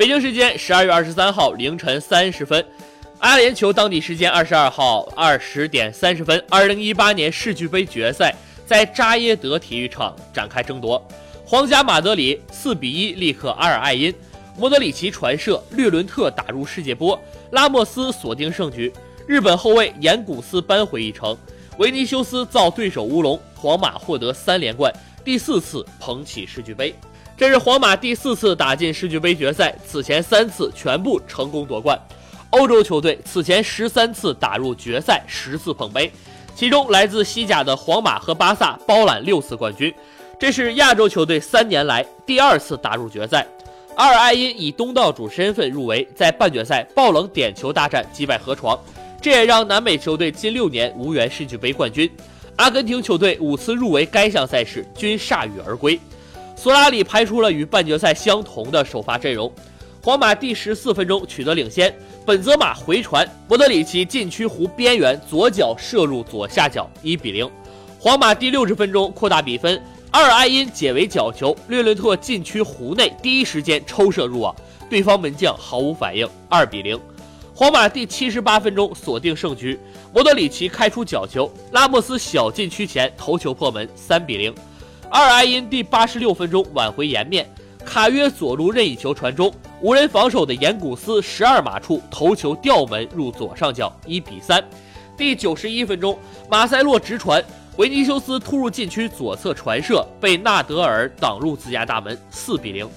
北京时间十二月二十三号凌晨三十分，阿联酋当地时间二十二号二十点三十分，二零一八年世俱杯决赛在扎耶德体育场展开争夺。皇家马德里四比一力克阿尔艾因，莫德里奇传射，略伦特打入世界波，拉莫斯锁定胜局。日本后卫岩古斯扳回一城，维尼修斯造对手乌龙，皇马获得三连冠，第四次捧起世俱杯。这是皇马第四次打进世俱杯决赛，此前三次全部成功夺冠。欧洲球队此前十三次打入决赛，十次捧杯，其中来自西甲的皇马和巴萨包揽六次冠军。这是亚洲球队三年来第二次打入决赛。阿尔艾因以东道主身份入围，在半决赛爆冷点球大战击败河床，这也让南美球队近六年无缘世俱杯冠军。阿根廷球队五次入围该项赛事均铩羽而归。索拉里排出了与半决赛相同的首发阵容，皇马第十四分钟取得领先，本泽马回传，莫德里奇禁区弧边缘左脚射入左下角，一比零。皇马第六十分钟扩大比分，阿尔埃因解围角球，略伦特禁区弧内第一时间抽射入网，对方门将毫无反应，二比零。皇马第七十八分钟锁定胜局，莫德里奇开出角球，拉莫斯小禁区前头球破门，三比零。阿尔埃因第八十六分钟挽回颜面，卡约左路任意球传中，无人防守的颜古斯十二码处头球吊门入左上角，一比三。第九十一分钟，马塞洛直传，维尼修斯突入禁区左侧传射，被纳德尔挡入自家大门，四比零。